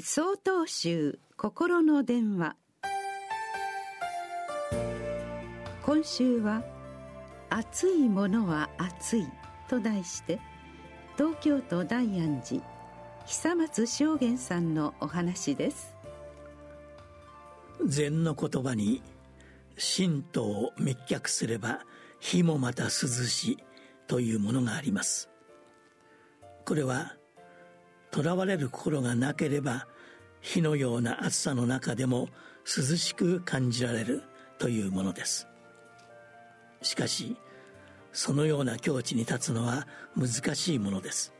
総統集心の電話。今週は「熱いものは熱い」と題して東京都大安寺久松正元さんのお話です。禅の言葉に「神道を滅却すれば火もまた涼し」というものがあります。これは囚われる心がなければ火のような暑さの中でも涼しく感じられるというものです。しかしそのような境地に立つのは難しいものです。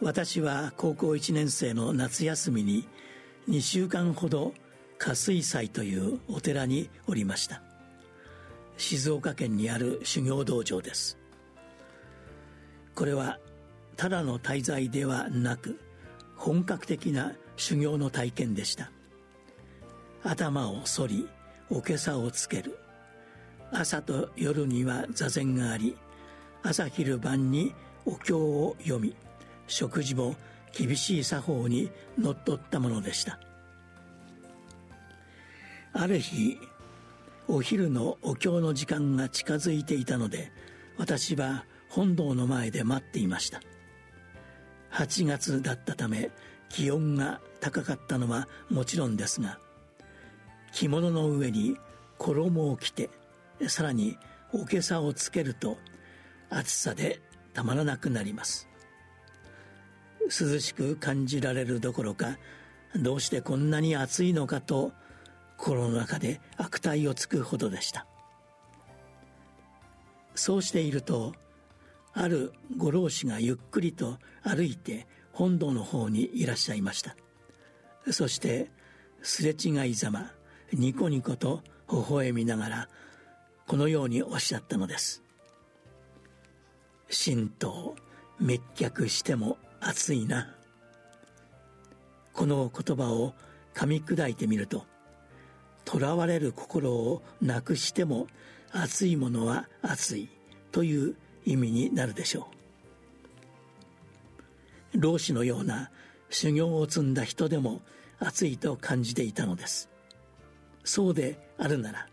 私は高校1年生の夏休みに2週間ほど加水祭というお寺におりました。静岡県にある修行道場です。これはただの滞在ではなく本格的な修行の体験でした。頭を反りおけさをつける。朝と夜には座禅があり朝昼晩にお経を読み食事も厳しい作法にのっとったものでした。ある日お昼のお経の時間が近づいていたので私は本堂の前で待っていました。8月だったため気温が高かったのはもちろんですが着物の上に衣を着てさらにおけさをつけると暑さでたまらなくなります。涼しく感じられるどころかどうしてこんなに暑いのかと心の中で悪態をつくほどでした。そうしているとあるご老師がゆっくりと歩いて本堂の方にいらっしゃいました。そしてすれ違いざまニコニコと微笑みながらこのようにおっしゃったのです。神道滅却しても熱いな。この言葉を噛み砕いてみると囚われる心をなくしても熱いものは熱いという意味になるでしょう。老子のような修行を積んだ人でも熱いと感じていたのです。そうであるなら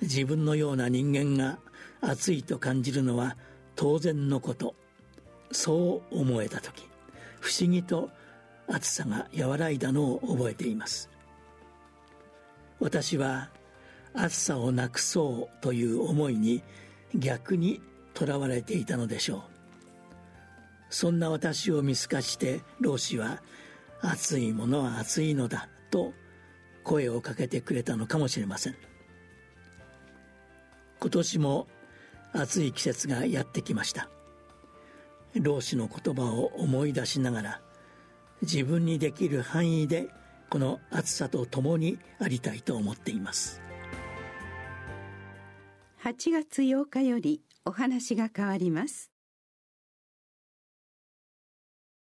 自分のような人間が熱いと感じるのは当然のこと。そう思えた時不思議と暑さが和らいだのを覚えています。私は暑さをなくそうという思いに逆にとらわれていたのでしょう。そんな私を見透かして老子は「暑いものは暑いのだ」と声をかけてくれたのかもしれません。今年も暑い季節がやってきました。老子の言葉を思い出しながら自分にできる範囲でこの暑さと共にありたいと思っています。8月8日よりお話が変わります。